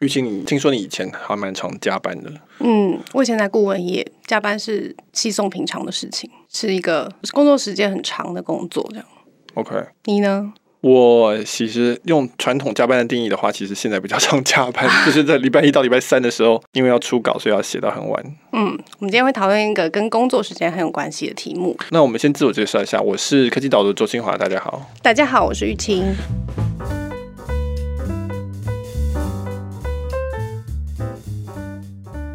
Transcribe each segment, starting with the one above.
郁青，你听说你以前还蛮常加班的？嗯，我以前在顾问业，加班是稀松平常的事情，是一个工作时间很长的工作，这样。OK，你呢？我其实用传统加班的定义的话，其实现在比较常加班，就是在礼拜一到礼拜三的时候，因为要出稿，所以要写到很晚。嗯，我们今天会讨论一个跟工作时间很有关系的题目。那我们先自我介绍一下，我是科技导读周清华，大家好。大家好，我是郁青。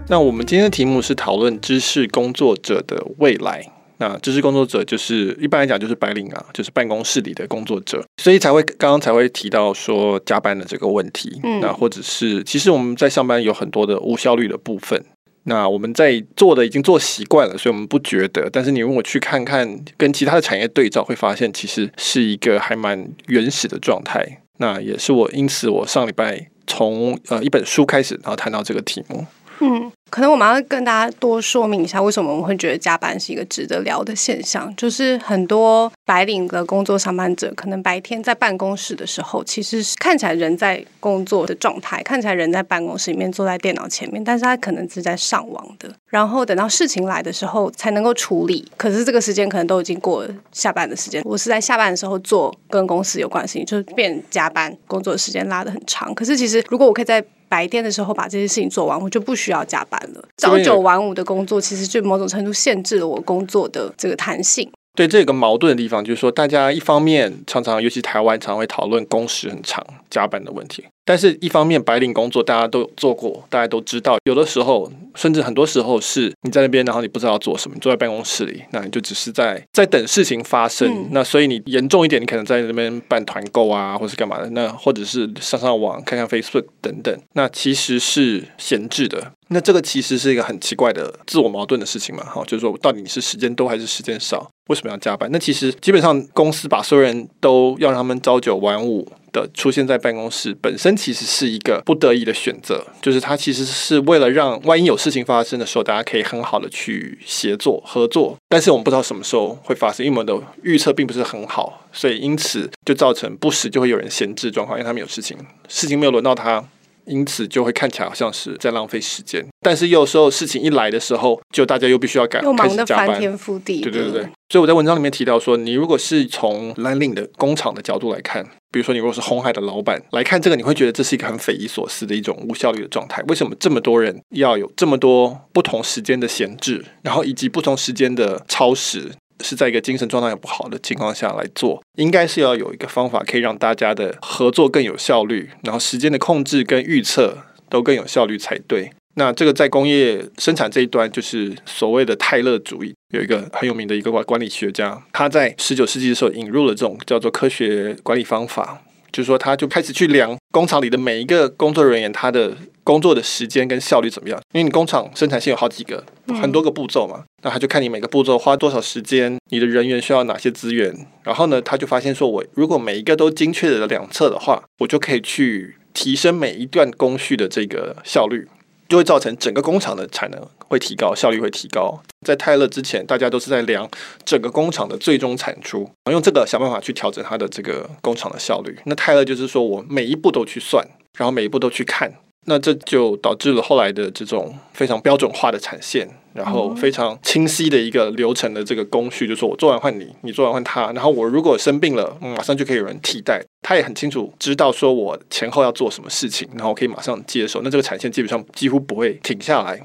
那我们今天的题目是讨论知识工作者的未来。那知识工作者就是一般来讲就是白领啊，就是办公室里的工作者，所以才会刚刚才会提到说加班的这个问题。嗯，那或者是其实我们在上班有很多的无效率的部分，那我们在做的已经做习惯了，所以我们不觉得。但是你如果去看看跟其他的产业对照，会发现其实是一个还蛮原始的状态。那也是我因此我上礼拜从呃一本书开始，然后谈到这个题目。嗯。可能我们要跟大家多说明一下，为什么我们会觉得加班是一个值得聊的现象。就是很多白领的工作上班者，可能白天在办公室的时候，其实是看起来人在工作的状态，看起来人在办公室里面坐在电脑前面，但是他可能是在上网的。然后等到事情来的时候才能够处理，可是这个时间可能都已经过了下班的时间。我是在下班的时候做跟公司有关的事情，就是变加班，工作时间拉得很长。可是其实如果我可以在白天的时候把这些事情做完，我就不需要加班了。朝九晚五的工作，其实就某种程度限制了我工作的这个弹性。对，这有个矛盾的地方，就是说，大家一方面常常，尤其台湾，常常会讨论工时很长、加班的问题。但是，一方面白领工作大家都有做过，大家都知道，有的时候，甚至很多时候是你在那边，然后你不知道要做什么，你坐在办公室里，那你就只是在在等事情发生。嗯、那所以你严重一点，你可能在那边办团购啊，或是干嘛的，那或者是上上网看看 Facebook 等等，那其实是闲置的。那这个其实是一个很奇怪的自我矛盾的事情嘛，哈，就是说到底你是时间多还是时间少？为什么要加班？那其实基本上公司把所有人都要让他们朝九晚五的出现在办公室，本身其实是一个不得已的选择，就是它其实是为了让万一有事情发生的时候，大家可以很好的去协作合作。但是我们不知道什么时候会发生，因为我们的预测并不是很好，所以因此就造成不时就会有人闲置状况，因为他们有事情，事情没有轮到他。因此就会看起来好像是在浪费时间，但是有时候事情一来的时候，就大家又必须要赶，又忙得翻天覆地。对对对对，所以我在文章里面提到说，你如果是从蓝领的工厂的角度来看，比如说你如果是红海的老板来看这个，你会觉得这是一个很匪夷所思的一种无效率的状态。为什么这么多人要有这么多不同时间的闲置，然后以及不同时间的超时？是在一个精神状态也不好的情况下来做，应该是要有一个方法可以让大家的合作更有效率，然后时间的控制跟预测都更有效率才对。那这个在工业生产这一端，就是所谓的泰勒主义，有一个很有名的一个管管理学家，他在十九世纪的时候引入了这种叫做科学管理方法。就是说，他就开始去量工厂里的每一个工作人员，他的工作的时间跟效率怎么样？因为你工厂生产线有好几个、很多个步骤嘛，那他就看你每个步骤花多少时间，你的人员需要哪些资源，然后呢，他就发现说，我如果每一个都精确的量测的话，我就可以去提升每一段工序的这个效率。就会造成整个工厂的产能会提高，效率会提高。在泰勒之前，大家都是在量整个工厂的最终产出，然后用这个想办法去调整它的这个工厂的效率。那泰勒就是说我每一步都去算，然后每一步都去看。那这就导致了后来的这种非常标准化的产线，然后非常清晰的一个流程的这个工序，就是说我做完换你，你做完换他，然后我如果生病了，马上就可以有人替代。他也很清楚知道说我前后要做什么事情，然后可以马上接手。那这个产线基本上几乎不会停下来。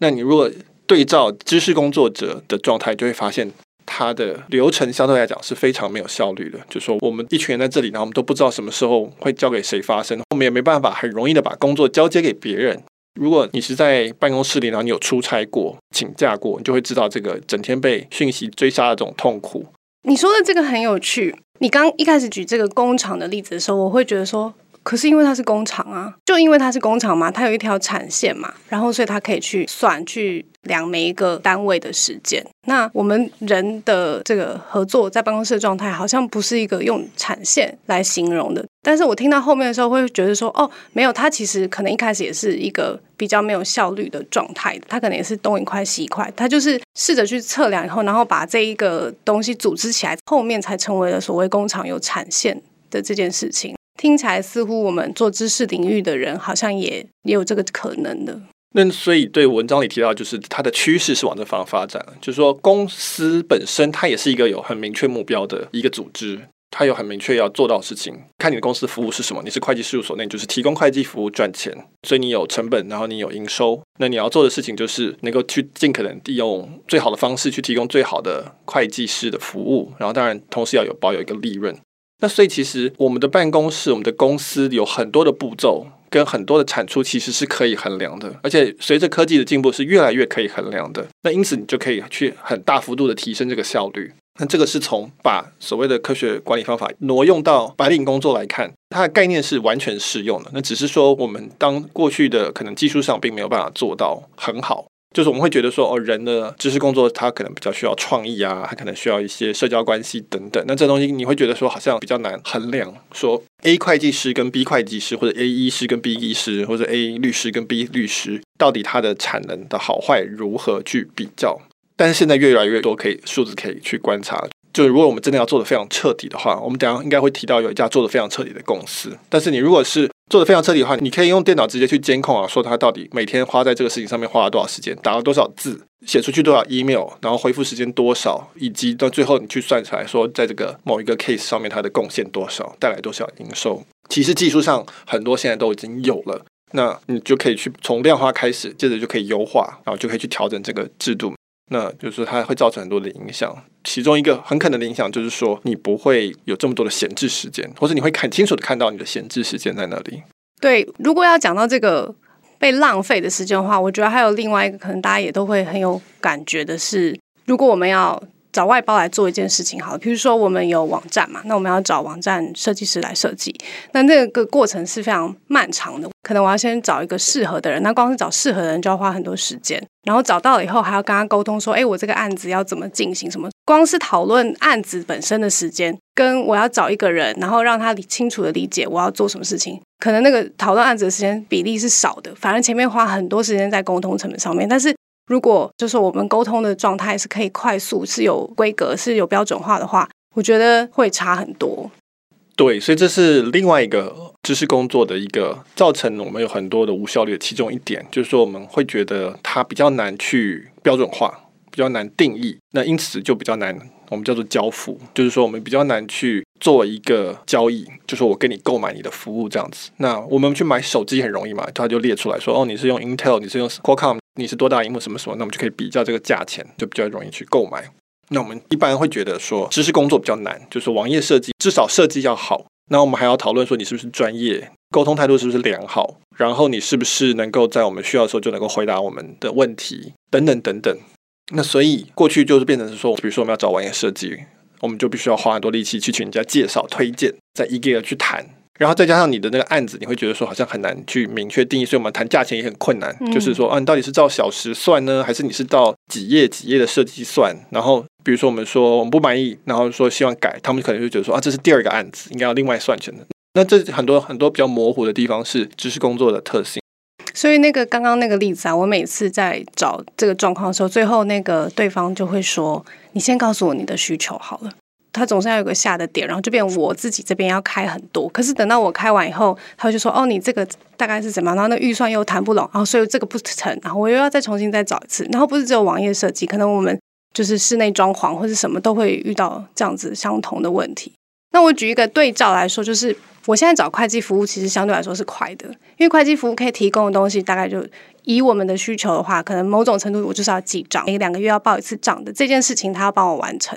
那你如果对照知识工作者的状态，就会发现。它的流程相对来讲是非常没有效率的，就说我们一群人在这里，然后我们都不知道什么时候会交给谁发生，我们也没办法很容易的把工作交接给别人。如果你是在办公室里，然后你有出差过、请假过，你就会知道这个整天被讯息追杀的这种痛苦。你说的这个很有趣。你刚一开始举这个工厂的例子的时候，我会觉得说，可是因为它是工厂啊，就因为它是工厂嘛，它有一条产线嘛，然后所以它可以去算去。量每一个单位的时间，那我们人的这个合作在办公室的状态，好像不是一个用产线来形容的。但是我听到后面的时候，会觉得说，哦，没有，它其实可能一开始也是一个比较没有效率的状态，它可能也是东一块西一块，它就是试着去测量以后，然后把这一个东西组织起来，后面才成为了所谓工厂有产线的这件事情。听起来似乎我们做知识领域的人好像也也有这个可能的。那所以对文章里提到，就是它的趋势是往这方发展，就是说公司本身它也是一个有很明确目标的一个组织。他有很明确要做到的事情，看你的公司服务是什么。你是会计事务所，那你就是提供会计服务赚钱，所以你有成本，然后你有营收。那你要做的事情就是能够去尽可能利用最好的方式去提供最好的会计师的服务，然后当然同时要有保有一个利润。那所以其实我们的办公室、我们的公司有很多的步骤跟很多的产出，其实是可以衡量的，而且随着科技的进步是越来越可以衡量的。那因此你就可以去很大幅度的提升这个效率。那这个是从把所谓的科学管理方法挪用到白领工作来看，它的概念是完全适用的。那只是说，我们当过去的可能技术上并没有办法做到很好，就是我们会觉得说，哦，人的知识工作它可能比较需要创意啊，它可能需要一些社交关系等等。那这东西你会觉得说，好像比较难衡量，说 A 会计师跟 B 会计师，或者 A 医师跟 B 医师，或者 A 律师跟 B 律师，到底他的产能的好坏如何去比较？但是现在越来越多可以数字可以去观察，就如果我们真的要做的非常彻底的话，我们等下应该会提到有一家做的非常彻底的公司。但是你如果是做的非常彻底的话，你可以用电脑直接去监控啊，说他到底每天花在这个事情上面花了多少时间，打了多少字，写出去多少 email，然后回复时间多少，以及到最后你去算出来说，在这个某一个 case 上面它的贡献多少，带来多少营收。其实技术上很多现在都已经有了，那你就可以去从量化开始，接着就可以优化，然后就可以去调整这个制度。那就是，它会造成很多的影响。其中一个很可能的影响就是说，你不会有这么多的闲置时间，或者你会很清楚的看到你的闲置时间在哪里。对，如果要讲到这个被浪费的时间的话，我觉得还有另外一个可能大家也都会很有感觉的是，如果我们要找外包来做一件事情，好了，比如说我们有网站嘛，那我们要找网站设计师来设计，那那个过程是非常漫长的。可能我要先找一个适合的人，那光是找适合的人就要花很多时间，然后找到了以后还要跟他沟通说，哎，我这个案子要怎么进行？什么？光是讨论案子本身的时间，跟我要找一个人，然后让他清楚的理解我要做什么事情，可能那个讨论案子的时间比例是少的，反而前面花很多时间在沟通成本上面。但是如果就是我们沟通的状态是可以快速、是有规格、是有标准化的话，我觉得会差很多。对，所以这是另外一个知识工作的一个造成我们有很多的无效率的其中一点，就是说我们会觉得它比较难去标准化，比较难定义，那因此就比较难，我们叫做交付，就是说我们比较难去做一个交易，就是我跟你购买你的服务这样子。那我们去买手机很容易嘛，它就列出来说，哦，你是用 Intel，你是用 Qualcomm，你是多大荧幕什么什么，那我们就可以比较这个价钱，就比较容易去购买。那我们一般会觉得说，知识工作比较难，就是网页设计至少设计要好。那我们还要讨论说，你是不是专业，沟通态度是不是良好，然后你是不是能够在我们需要的时候就能够回答我们的问题，等等等等。那所以过去就是变成是说，比如说我们要找网页设计，我们就必须要花很多力气去请人家介绍、推荐，再一个一个去谈。然后再加上你的那个案子，你会觉得说好像很难去明确定义，所以我们谈价钱也很困难。嗯、就是说，啊，你到底是照小时算呢，还是你是照几页几页的设计算？然后比如说我们说我们不满意，然后说希望改，他们可能就觉得说啊，这是第二个案子，应该要另外算钱的。那这很多很多比较模糊的地方是知识工作的特性。所以那个刚刚那个例子啊，我每次在找这个状况的时候，最后那个对方就会说：“你先告诉我你的需求好了。”他总是要有个下的点，然后就变我自己这边要开很多。可是等到我开完以后，他就说：“哦，你这个大概是怎么样？”然后那预算又谈不拢，然后所以这个不成，然后我又要再重新再找一次。然后不是只有网页设计，可能我们就是室内装潢或者什么都会遇到这样子相同的问题。那我举一个对照来说，就是我现在找会计服务，其实相对来说是快的，因为会计服务可以提供的东西，大概就以我们的需求的话，可能某种程度我就是要记账，每两个月要报一次账的这件事情，他要帮我完成。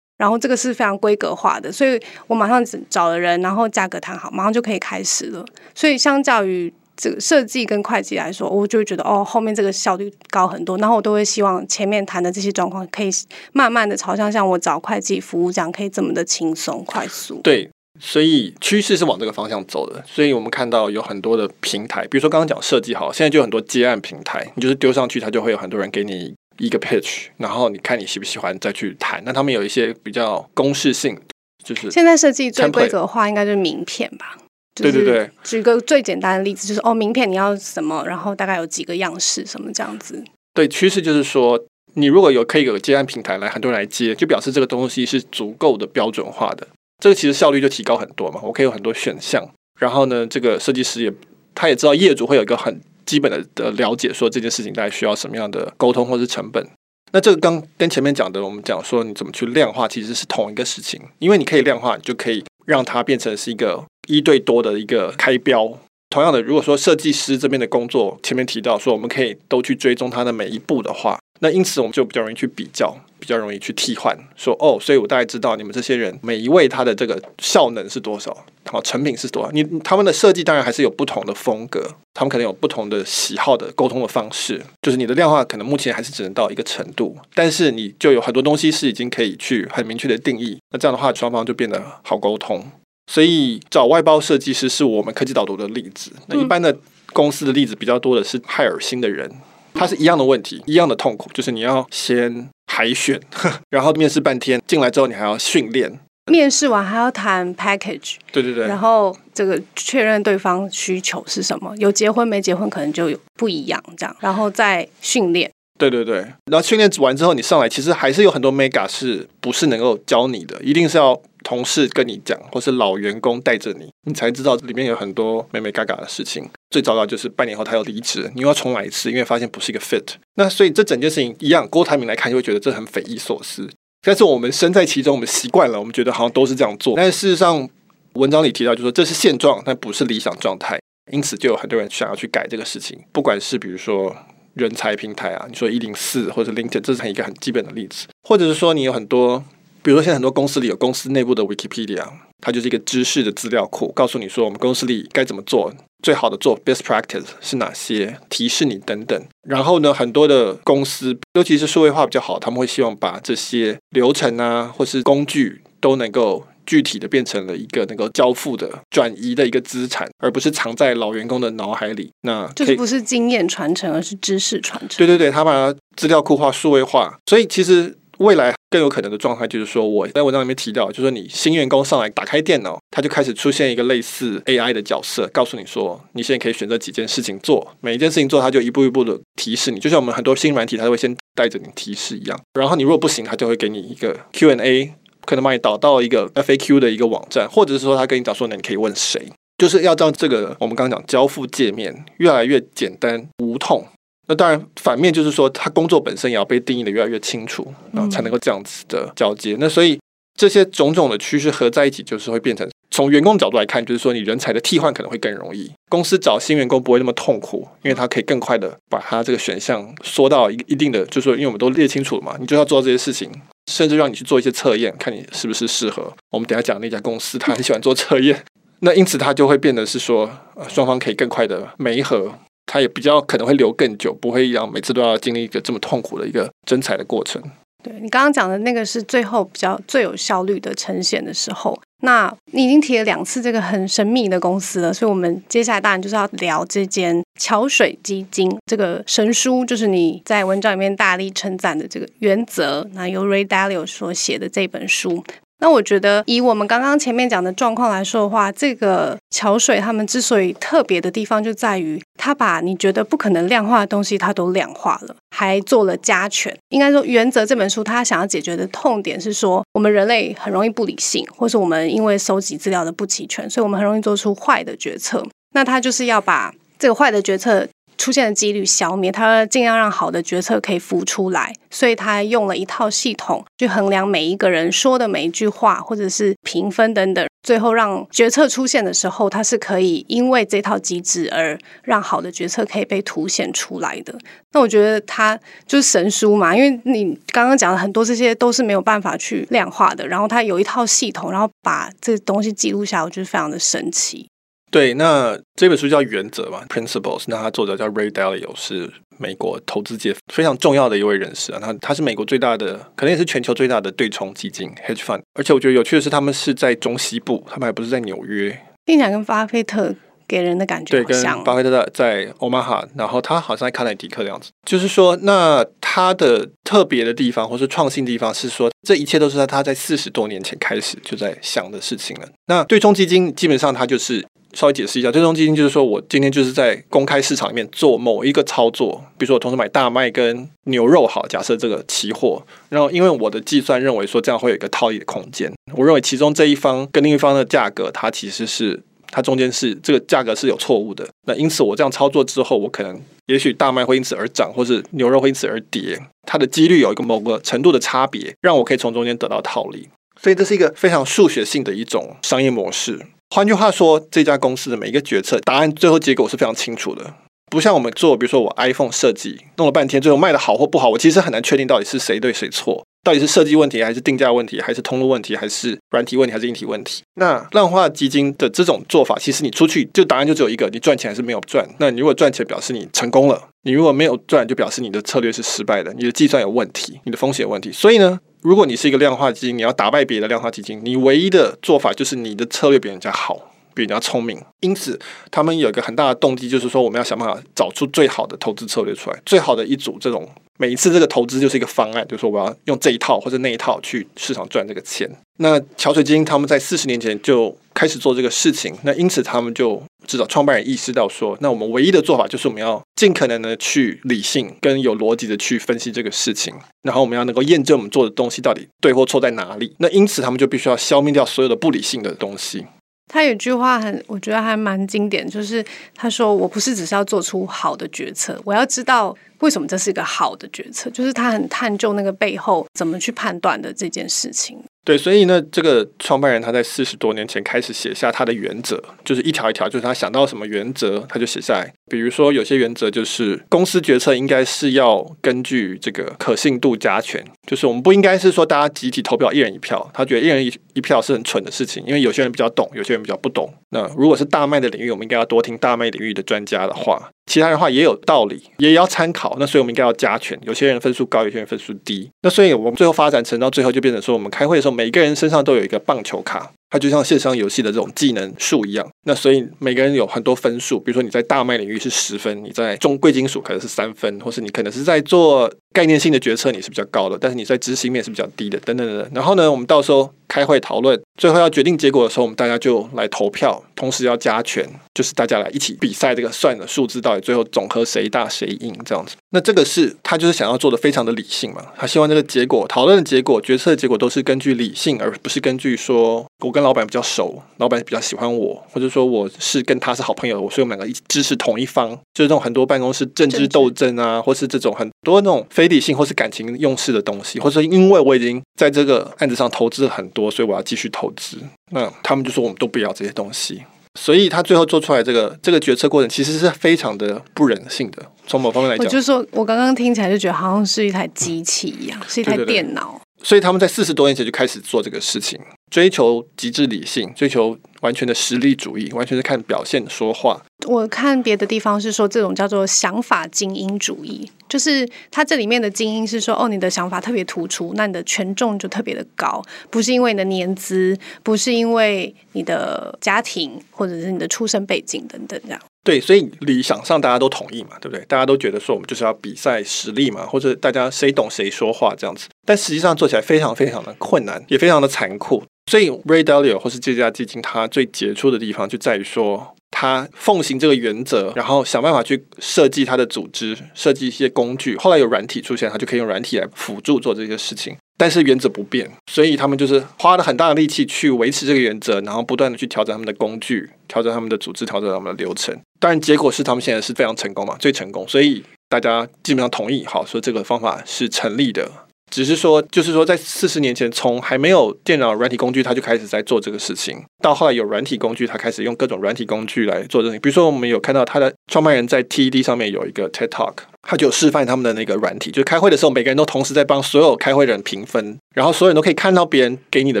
然后这个是非常规格化的，所以我马上找了人，然后价格谈好，马上就可以开始了。所以相较于这个设计跟会计来说，我就觉得哦，后面这个效率高很多。然后我都会希望前面谈的这些状况可以慢慢的朝向像我找会计服务这样，可以这么的轻松快速。对，所以趋势是往这个方向走的。所以我们看到有很多的平台，比如说刚刚讲设计好，现在就有很多接案平台，你就是丢上去，它就会有很多人给你。一个 pitch，然后你看你喜不喜欢再去谈。那他们有一些比较公式性，就是现在设计最规则化应该就是名片吧？对对对。举个最简单的例子，就是哦，名片你要什么，然后大概有几个样式，什么这样子。对，趋势就是说，你如果有可以有接案平台来，很多人来接，就表示这个东西是足够的标准化的。这个其实效率就提高很多嘛。我可以有很多选项，然后呢，这个设计师也他也知道业主会有一个很基本的的了解，说这件事情大概需要什么样的沟通或是成本。那这个刚跟前面讲的，我们讲说你怎么去量化，其实是同一个事情，因为你可以量化，你就可以让它变成是一个一对多的一个开标。同样的，如果说设计师这边的工作前面提到说我们可以都去追踪他的每一步的话，那因此我们就比较容易去比较，比较容易去替换，说哦，所以我大概知道你们这些人每一位他的这个效能是多少，好，成品是多少。你他们的设计当然还是有不同的风格，他们可能有不同的喜好的沟通的方式，就是你的量化可能目前还是只能到一个程度，但是你就有很多东西是已经可以去很明确的定义，那这样的话双方就变得好沟通。所以找外包设计师是我们科技导读的例子。那一般的公司的例子比较多的是海尔新的人，他是一样的问题，一样的痛苦，就是你要先海选，然后面试半天，进来之后你还要训练，面试完还要谈 package，对对对，然后这个确认对方需求是什么，有结婚没结婚可能就有不一样这样，然后再训练。对对对，然后训练完之后，你上来其实还是有很多 mega 是不是能够教你的？一定是要同事跟你讲，或是老员工带着你，你才知道里面有很多美美嘎嘎的事情。最糟糕就是半年后他又离职，你又要重来一次，因为发现不是一个 fit。那所以这整件事情一样，郭台铭来看就会觉得这很匪夷所思。但是我们身在其中，我们习惯了，我们觉得好像都是这样做。但事实上，文章里提到就是说这是现状，但不是理想状态，因此就有很多人想要去改这个事情，不管是比如说。人才平台啊，你说一零四或者 LinkedIn，这是一个很基本的例子。或者是说，你有很多，比如说现在很多公司里有公司内部的 Wikipedia，它就是一个知识的资料库，告诉你说我们公司里该怎么做，最好的做 best practice 是哪些，提示你等等。然后呢，很多的公司，尤其是数位化比较好，他们会希望把这些流程啊，或是工具都能够。具体的变成了一个能够交付的转移的一个资产，而不是藏在老员工的脑海里。那就是不是经验传承，而是知识传承。对对对，他把资料库化、数位化，所以其实未来更有可能的状态就是说，我在文章里面提到，就是说你新员工上来打开电脑，他就开始出现一个类似 AI 的角色，告诉你说，你现在可以选择几件事情做，每一件事情做，他就一步一步的提示你，就像我们很多新软体，他都会先带着你提示一样。然后你如果不行，他就会给你一个 Q&A。可能把你导到一个 FAQ 的一个网站，或者是说他跟你讲说，那你可以问谁，就是要让这个我们刚刚讲交付界面越来越简单无痛。那当然反面就是说，他工作本身也要被定义的越来越清楚，然后才能够这样子的交接。那所以这些种种的趋势合在一起，就是会变成从员工角度来看，就是说你人才的替换可能会更容易，公司找新员工不会那么痛苦，因为他可以更快的把他这个选项缩到一一定的，就是说因为我们都列清楚了嘛，你就要做这些事情。甚至让你去做一些测验，看你是不是适合。我们等下讲那家公司，他很喜欢做测验，那因此他就会变得是说，呃，双方可以更快的媒合，他也比较可能会留更久，不会让每次都要经历一个这么痛苦的一个征才的过程。对，你刚刚讲的那个是最后比较最有效率的呈现的时候。那你已经提了两次这个很神秘的公司了，所以我们接下来当然就是要聊这间桥水基金这个神书，就是你在文章里面大力称赞的这个原则，那由 Ray Dalio 所写的这本书。那我觉得，以我们刚刚前面讲的状况来说的话，这个桥水他们之所以特别的地方，就在于他把你觉得不可能量化的东西，他都量化了，还做了加权。应该说，《原则》这本书他想要解决的痛点是说，我们人类很容易不理性，或是我们因为收集资料的不齐全，所以我们很容易做出坏的决策。那他就是要把这个坏的决策。出现的几率消灭，他尽量让好的决策可以浮出来，所以他用了一套系统去衡量每一个人说的每一句话，或者是评分等等，最后让决策出现的时候，他是可以因为这套机制而让好的决策可以被凸显出来的。那我觉得他就是神书嘛，因为你刚刚讲的很多这些都是没有办法去量化的，然后他有一套系统，然后把这东西记录下来，我觉得非常的神奇。对，那这本书叫《原则》嘛，Principles。那它作者叫 Ray Dalio，是美国投资界非常重要的一位人士啊。他他是美国最大的，可能也是全球最大的对冲基金 （hedge fund）。而且我觉得有趣的是，他们是在中西部，他们还不是在纽约。听起来跟巴菲特给人的感觉。对，跟巴菲特在在 Omaha，然后他好像在康乃狄克的样子。就是说，那他的特别的地方或是创新的地方是说，这一切都是在他在四十多年前开始就在想的事情了。那对冲基金基本上它就是。稍微解释一下，对冲基金就是说我今天就是在公开市场里面做某一个操作，比如说我同时买大麦跟牛肉，好，假设这个期货，然后因为我的计算认为说这样会有一个套利的空间，我认为其中这一方跟另一方的价格它其实是它中间是这个价格是有错误的。那因此我这样操作之后，我可能也许大麦会因此而涨，或是牛肉会因此而跌，它的几率有一个某个程度的差别，让我可以从中间得到套利。所以这是一个非常数学性的一种商业模式。换句话说，这家公司的每一个决策答案最后结果是非常清楚的。不像我们做，比如说我 iPhone 设计弄了半天，最后卖的好或不好，我其实很难确定到底是谁对谁错，到底是设计问题，还是定价问题，还是通路问题，还是软体问题，还是硬体问题。那量化基金的这种做法，其实你出去就答案就只有一个：你赚钱还是没有赚。那你如果赚钱，表示你成功了；你如果没有赚，就表示你的策略是失败的，你的计算有问题，你的风险有问题。所以呢，如果你是一个量化基金，你要打败别的量化基金，你唯一的做法就是你的策略比人家好。比人家聪明，因此他们有一个很大的动机，就是说我们要想办法找出最好的投资策略出来，最好的一组这种每一次这个投资就是一个方案，就是说我要用这一套或者那一套去市场赚这个钱。那桥水基金他们在四十年前就开始做这个事情，那因此他们就至少创办人意识到说，那我们唯一的做法就是我们要尽可能的去理性跟有逻辑的去分析这个事情，然后我们要能够验证我们做的东西到底对或错在哪里。那因此他们就必须要消灭掉所有的不理性的东西。他有句话很，我觉得还蛮经典，就是他说：“我不是只是要做出好的决策，我要知道为什么这是一个好的决策。”就是他很探究那个背后怎么去判断的这件事情。对，所以呢，这个创办人他在四十多年前开始写下他的原则，就是一条一条，就是他想到什么原则，他就写下来。比如说，有些原则就是公司决策应该是要根据这个可信度加权，就是我们不应该是说大家集体投票一人一票，他觉得一人一一票是很蠢的事情，因为有些人比较懂，有些人比较不懂。那如果是大麦的领域，我们应该要多听大麦领域的专家的话。其他人的话也有道理，也要参考。那所以我们应该要加权。有些人分数高，有些人分数低。那所以我们最后发展成到最后就变成说，我们开会的时候，每个人身上都有一个棒球卡。它就像线上游戏的这种技能树一样，那所以每个人有很多分数，比如说你在大麦领域是十分，你在中贵金属可能是三分，或是你可能是在做概念性的决策，你是比较高的，但是你在执行面是比较低的，等等等等。然后呢，我们到时候开会讨论，最后要决定结果的时候，我们大家就来投票，同时要加权，就是大家来一起比赛这个算的数字到底最后总和谁大谁赢这样子。那这个是他就是想要做的非常的理性嘛，他希望这个结果讨论的结果、决策的结果都是根据理性，而不是根据说我跟老板比较熟，老板比较喜欢我，或者说我是跟他是好朋友，所以我们两个一支持同一方，就是这种很多办公室政治斗争啊，或是这种很多那种非理性或是感情用事的东西，或者说因为我已经在这个案子上投资了很多，所以我要继续投资。那他们就说我们都不要这些东西，所以他最后做出来这个这个决策过程其实是非常的不人性的。从某方面来讲，我就说我刚刚听起来就觉得好像是一台机器一样，嗯、是一台电脑。所以他们在四十多年前就开始做这个事情。追求极致理性，追求完全的实力主义，完全是看表现说话。我看别的地方是说，这种叫做想法精英主义，就是它这里面的精英是说，哦，你的想法特别突出，那你的权重就特别的高，不是因为你的年资，不是因为你的家庭，或者是你的出生背景等等这样。对，所以理想上大家都同意嘛，对不对？大家都觉得说我们就是要比赛实力嘛，或者大家谁懂谁说话这样子。但实际上做起来非常非常的困难，也非常的残酷。所以 Ray Dalio 或是这家基金，它最杰出的地方就在于说，它奉行这个原则，然后想办法去设计它的组织，设计一些工具。后来有软体出现，它就可以用软体来辅助做这些事情。但是原则不变，所以他们就是花了很大的力气去维持这个原则，然后不断的去调整他们的工具，调整他们的组织，调整他们的流程。当然，结果是他们现在是非常成功嘛，最成功。所以大家基本上同意，好，说这个方法是成立的。只是说，就是说，在四十年前，从还没有电脑软体工具，他就开始在做这个事情。到后来有软体工具，他开始用各种软体工具来做这个。比如说，我们有看到他的创办人在 TED 上面有一个 TED Talk。他就示范他们的那个软体，就是开会的时候，每个人都同时在帮所有开会的人评分，然后所有人都可以看到别人给你的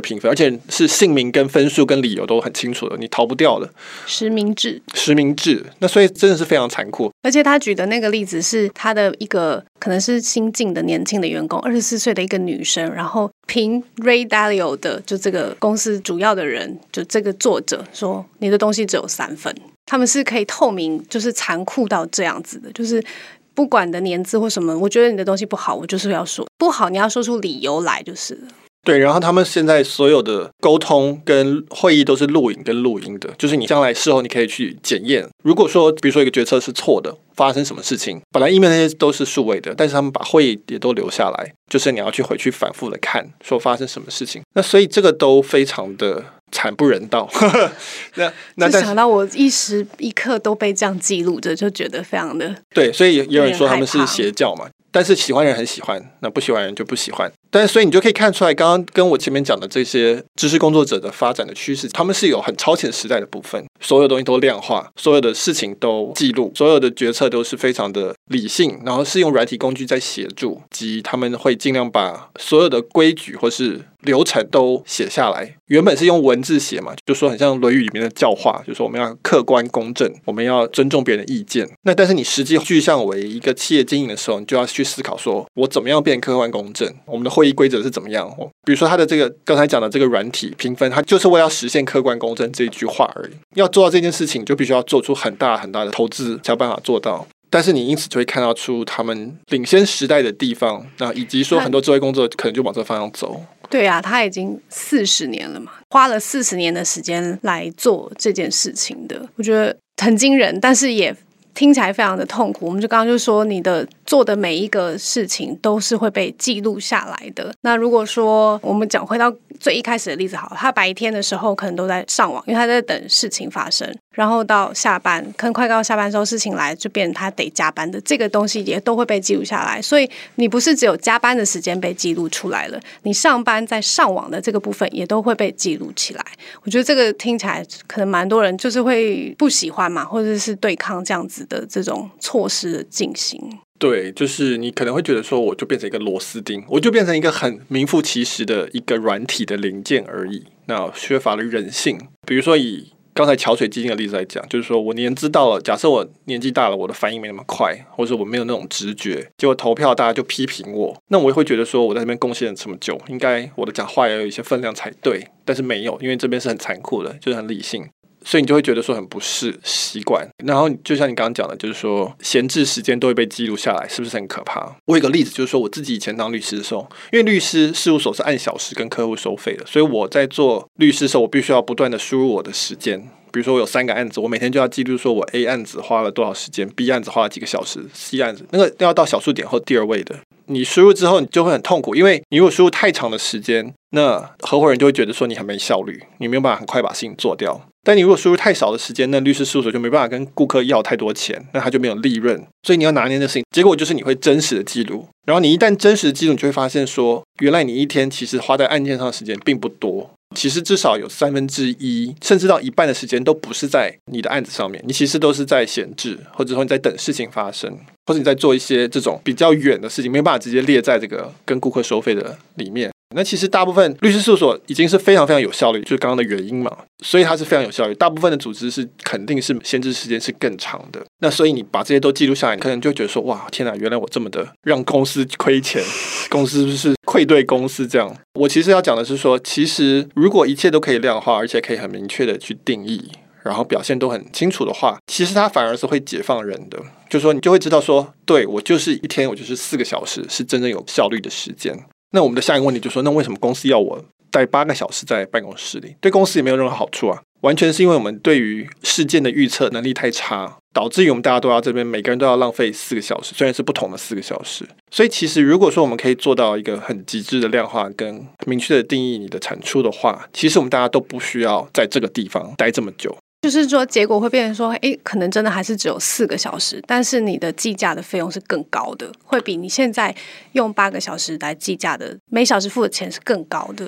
评分，而且是姓名跟分数跟理由都很清楚的，你逃不掉的。实名制，实名制，那所以真的是非常残酷。而且他举的那个例子是他的一个可能是新进的年轻的员工，二十四岁的一个女生，然后评 Ray Dalio 的就这个公司主要的人，就这个作者说你的东西只有三分，他们是可以透明，就是残酷到这样子的，就是。不管的年资或什么，我觉得你的东西不好，我就是要说不好，你要说出理由来就是。对，然后他们现在所有的沟通跟会议都是录影跟录音的，就是你将来事后你可以去检验。如果说比如说一个决策是错的，发生什么事情，本来一面那些都是数位的，但是他们把会议也都留下来，就是你要去回去反复的看，说发生什么事情。那所以这个都非常的惨不忍睹。那那但想到我一时一刻都被这样记录着，就觉得非常的对，所以也有人说他们是邪教嘛。但是喜欢人很喜欢，那不喜欢人就不喜欢。但是所以你就可以看出来，刚刚跟我前面讲的这些知识工作者的发展的趋势，他们是有很超前时代的部分，所有东西都量化，所有的事情都记录，所有的决策都是非常的理性，然后是用软体工具在协助，及他们会尽量把所有的规矩或是流程都写下来。原本是用文字写嘛，就说很像《论语》里面的教化，就说我们要客观公正，我们要尊重别人的意见。那但是你实际具象为一个企业经营的时候，你就要去思考说，我怎么样变客观公正？我们的会议规则是怎么样？比如说他的这个刚才讲的这个软体评分，它就是为了实现客观公正这一句话而已。要做到这件事情，就必须要做出很大很大的投资，才有办法做到。但是你因此就会看到出他们领先时代的地方，那以及说很多智慧工作可能就往这方向走。对啊，他已经四十年了嘛，花了四十年的时间来做这件事情的，我觉得很惊人，但是也听起来非常的痛苦。我们就刚刚就说，你的做的每一个事情都是会被记录下来的。那如果说我们讲回到最一开始的例子，好，他白天的时候可能都在上网，因为他在等事情发生。然后到下班，可能快到下班时候，事情来就变成他得加班的这个东西也都会被记录下来。所以你不是只有加班的时间被记录出来了，你上班在上网的这个部分也都会被记录起来。我觉得这个听起来可能蛮多人就是会不喜欢嘛，或者是对抗这样子的这种措施的进行。对，就是你可能会觉得说，我就变成一个螺丝钉，我就变成一个很名副其实的一个软体的零件而已。那缺乏了人性，比如说以。刚才桥水基金的例子来讲，就是说我年资到了，假设我年纪大了，我的反应没那么快，或者我没有那种直觉，结果投票大家就批评我，那我也会觉得说我在这边贡献了这么久，应该我的讲话也有一些分量才对，但是没有，因为这边是很残酷的，就是很理性。所以你就会觉得说很不适习惯，然后就像你刚刚讲的，就是说闲置时间都会被记录下来，是不是很可怕？我有个例子，就是说我自己以前当律师的时候，因为律师事务所是按小时跟客户收费的，所以我在做律师的时候，我必须要不断的输入我的时间。比如说我有三个案子，我每天就要记录说我 A 案子花了多少时间，B 案子花了几个小时，C 案子那个要到小数点后第二位的。你输入之后，你就会很痛苦，因为你如果输入太长的时间，那合伙人就会觉得说你很没效率，你没有办法很快把事情做掉。但你如果输入太少的时间，那律师事务所就没办法跟顾客要太多钱，那他就没有利润。所以你要拿捏的事情，结果就是你会真实的记录。然后你一旦真实的记录，你就会发现说，原来你一天其实花在案件上的时间并不多。其实至少有三分之一，甚至到一半的时间都不是在你的案子上面，你其实都是在闲置，或者说你在等事情发生，或者你在做一些这种比较远的事情，没有办法直接列在这个跟顾客收费的里面。那其实大部分律师事务所已经是非常非常有效率，就是刚刚的原因嘛，所以它是非常有效率。大部分的组织是肯定是闲置时间是更长的。那所以你把这些都记录下来，你可能就觉得说，哇，天哪，原来我这么的让公司亏钱，公司是愧对公司这样。我其实要讲的是说，其实如果一切都可以量化，而且可以很明确的去定义，然后表现都很清楚的话，其实它反而是会解放人的。就是说，你就会知道说，对，我就是一天，我就是四个小时是真正有效率的时间。那我们的下一个问题就说，那为什么公司要我待八个小时在办公室里？对公司也没有任何好处啊！完全是因为我们对于事件的预测能力太差，导致于我们大家都要这边每个人都要浪费四个小时，虽然是不同的四个小时。所以其实如果说我们可以做到一个很极致的量化跟明确的定义你的产出的话，其实我们大家都不需要在这个地方待这么久。就是说，结果会变成说，诶，可能真的还是只有四个小时，但是你的计价的费用是更高的，会比你现在用八个小时来计价的每小时付的钱是更高的。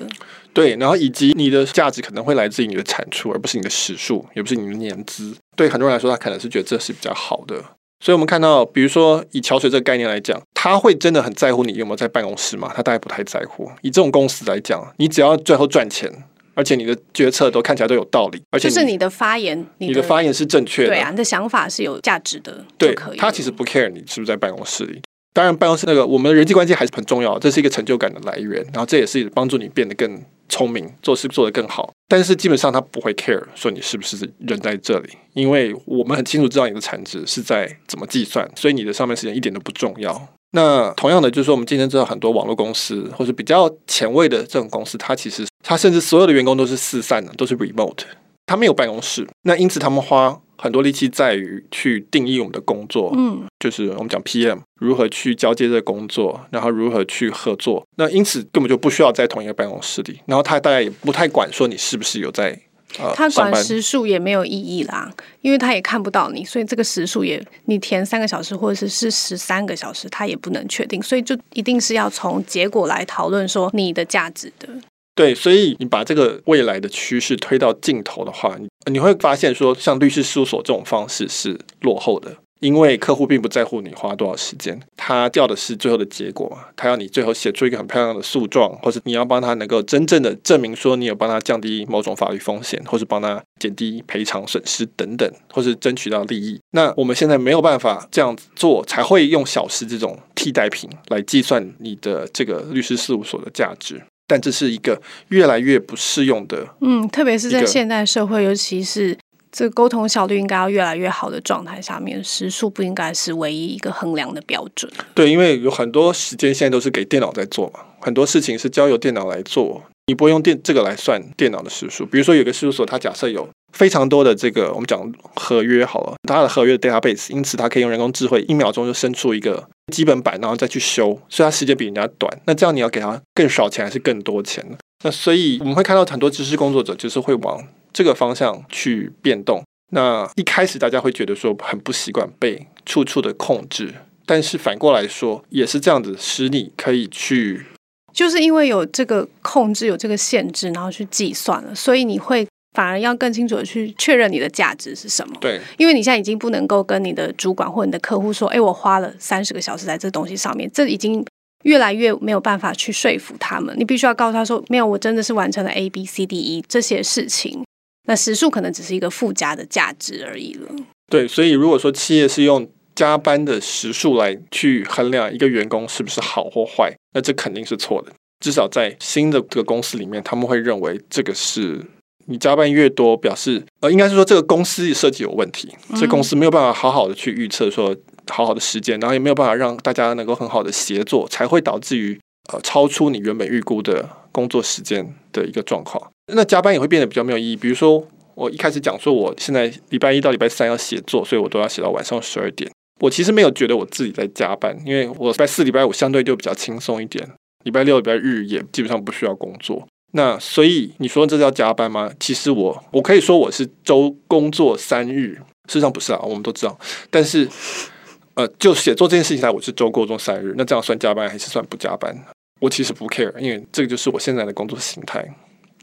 对，然后以及你的价值可能会来自于你的产出，而不是你的时数，也不是你的年资。对很多人来说，他可能是觉得这是比较好的。所以我们看到，比如说以桥水这个概念来讲，他会真的很在乎你有没有在办公室吗？他大概不太在乎。以这种公司来讲，你只要最后赚钱。而且你的决策都看起来都有道理，而且就是你的发言，你的，发言是正确的，对啊，你的想法是有价值的，对，他其实不 care 你是不是在办公室里。当然，办公室那个我们的人际关系还是很重要，这是一个成就感的来源，然后这也是帮助你变得更聪明，做事做得更好。但是基本上他不会 care 说你是不是人在这里，因为我们很清楚知道你的产值是在怎么计算，所以你的上班时间一点都不重要。那同样的，就是说我们今天知道很多网络公司或是比较前卫的这种公司，它其实它甚至所有的员工都是四散的，都是 remote，他没有办公室。那因此他们花很多力气在于去定义我们的工作，嗯，就是我们讲 PM 如何去交接这个工作，然后如何去合作。那因此根本就不需要在同一个办公室里，然后他大概也不太管说你是不是有在。他管时数也没有意义啦，因为他也看不到你，所以这个时数也你填三个小时或者是是十三个小时，他也不能确定，所以就一定是要从结果来讨论说你的价值的。对，所以你把这个未来的趋势推到尽头的话，你你会发现说，像律师事务所这种方式是落后的。因为客户并不在乎你花多少时间，他要的是最后的结果嘛。他要你最后写出一个很漂亮的诉状，或者你要帮他能够真正的证明说你有帮他降低某种法律风险，或是帮他减低赔偿损失等等，或是争取到利益。那我们现在没有办法这样子做，才会用小时这种替代品来计算你的这个律师事务所的价值。但这是一个越来越不适用的，嗯，特别是在现代社会，尤其是。这个沟通效率应该要越来越好的状态下面，时数不应该是唯一一个衡量的标准。对，因为有很多时间现在都是给电脑在做嘛，很多事情是交由电脑来做，你不用电这个来算电脑的时数。比如说有个事务所，它假设有非常多的这个我们讲合约好了，它的合约 database，因此它可以用人工智慧一秒钟就生出一个基本版，然后再去修，所以它时间比人家短。那这样你要给他更少钱还是更多钱呢？那所以我们会看到很多知识工作者就是会往。这个方向去变动，那一开始大家会觉得说很不习惯被处处的控制，但是反过来说也是这样子，使你可以去，就是因为有这个控制，有这个限制，然后去计算了，所以你会反而要更清楚的去确认你的价值是什么。对，因为你现在已经不能够跟你的主管或你的客户说，哎，我花了三十个小时在这东西上面，这已经越来越没有办法去说服他们。你必须要告诉他说，没有，我真的是完成了 A B C D E 这些事情。那时数可能只是一个附加的价值而已了。对，所以如果说企业是用加班的时数来去衡量一个员工是不是好或坏，那这肯定是错的。至少在新的这个公司里面，他们会认为这个是你加班越多，表示呃，应该是说这个公司设计有问题，这公司没有办法好好的去预测说好好的时间，然后也没有办法让大家能够很好的协作，才会导致于呃超出你原本预估的工作时间的一个状况。那加班也会变得比较没有意义。比如说，我一开始讲说，我现在礼拜一到礼拜三要写作，所以我都要写到晚上十二点。我其实没有觉得我自己在加班，因为我礼拜四、礼拜五相对就比较轻松一点，礼拜六、礼拜日也基本上不需要工作。那所以你说这叫加班吗？其实我我可以说我是周工作三日，事实上不是啊，我们都知道。但是呃，就写作这件事情来，我是周过中三日，那这样算加班还是算不加班？我其实不 care，因为这个就是我现在的工作形态。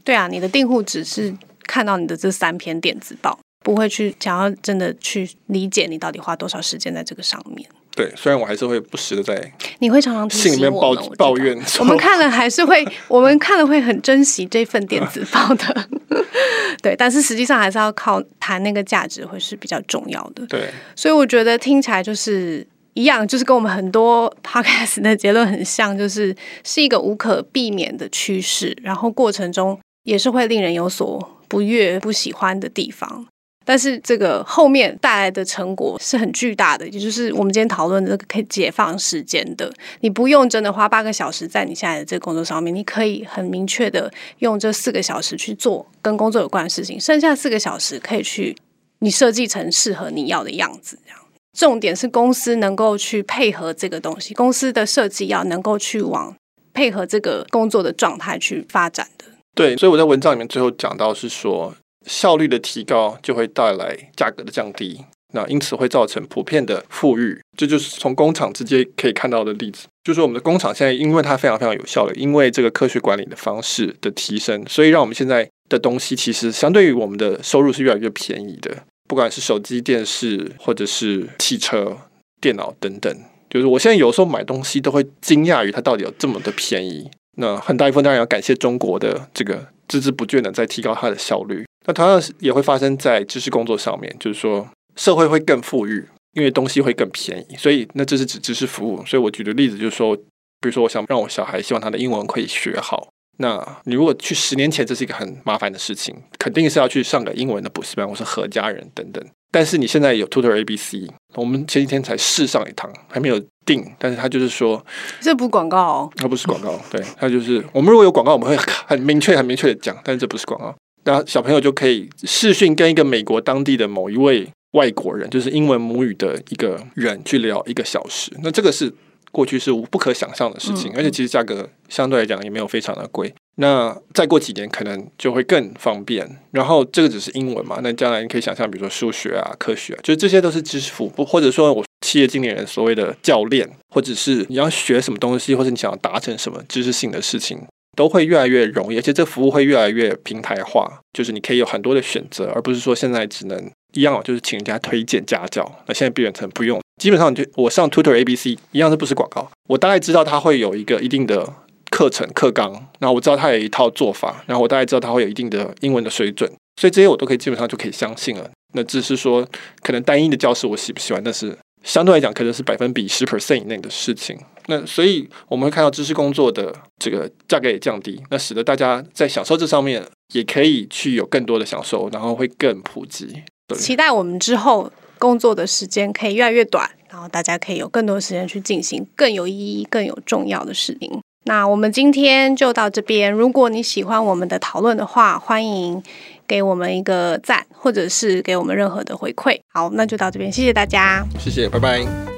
对啊，你的订户只是看到你的这三篇电子报，不会去想要真的去理解你到底花多少时间在这个上面。对，虽然我还是会不时的在，你会常常心里面抱抱怨。我们看了还是会，我们看了会很珍惜这份电子报的。对，但是实际上还是要靠谈那个价值会是比较重要的。对，所以我觉得听起来就是。一样，就是跟我们很多 podcast 的结论很像，就是是一个无可避免的趋势，然后过程中也是会令人有所不悦、不喜欢的地方。但是这个后面带来的成果是很巨大的，也就是我们今天讨论的这个可以解放时间的。你不用真的花八个小时在你现在的这个工作上面，你可以很明确的用这四个小时去做跟工作有关的事情，剩下四个小时可以去你设计成适合你要的样子，这样。重点是公司能够去配合这个东西，公司的设计要能够去往配合这个工作的状态去发展的。对，所以我在文章里面最后讲到是说，效率的提高就会带来价格的降低，那因此会造成普遍的富裕。这就是从工厂直接可以看到的例子，就是我们的工厂现在因为它非常非常有效率，因为这个科学管理的方式的提升，所以让我们现在的东西其实相对于我们的收入是越来越便宜的。不管是手机、电视，或者是汽车、电脑等等，就是我现在有时候买东西都会惊讶于它到底有这么的便宜。那很大一部分当然要感谢中国的这个孜孜不倦的在提高它的效率。那同样也会发生在知识工作上面，就是说社会会更富裕，因为东西会更便宜。所以那这是指知识服务。所以我举的例子就是说，比如说我想让我小孩希望他的英文可以学好。那你如果去十年前，这是一个很麻烦的事情，肯定是要去上个英文的补习班，或是何家人等等。但是你现在有 Tutor ABC，我们前几天才试上一堂，还没有定，但是他就是说，这不广告哦，它不是广告，对，他就是我们如果有广告，我们会很明确、很明确的讲，但是这不是广告。那小朋友就可以视讯跟一个美国当地的某一位外国人，就是英文母语的一个人去聊一个小时。那这个是过去是不可想象的事情，而且其实价格相对来讲也没有非常的贵。那再过几年可能就会更方便。然后这个只是英文嘛，那将来你可以想象，比如说数学啊、科学啊，就这些都是知识服务，或者说我企业经理人所谓的教练，或者是你要学什么东西，或者你想要达成什么知识性的事情，都会越来越容易，而且这服务会越来越平台化，就是你可以有很多的选择，而不是说现在只能一样，就是请人家推荐家教。那现在变成不用，基本上就我上 Tutor ABC 一样，是不是广告？我大概知道它会有一个一定的。课程课纲，然后我知道他有一套做法，然后我大概知道他会有一定的英文的水准，所以这些我都可以基本上就可以相信了。那只是说，可能单一的教室我喜不喜欢，但是相对来讲，可能是百分比十 percent 以内的事情。那所以我们会看到知识工作的这个价格也降低，那使得大家在享受这上面也可以去有更多的享受，然后会更普及。期待我们之后工作的时间可以越来越短，然后大家可以有更多时间去进行更有意义、更有重要的事情。那我们今天就到这边。如果你喜欢我们的讨论的话，欢迎给我们一个赞，或者是给我们任何的回馈。好，那就到这边，谢谢大家，谢谢，拜拜。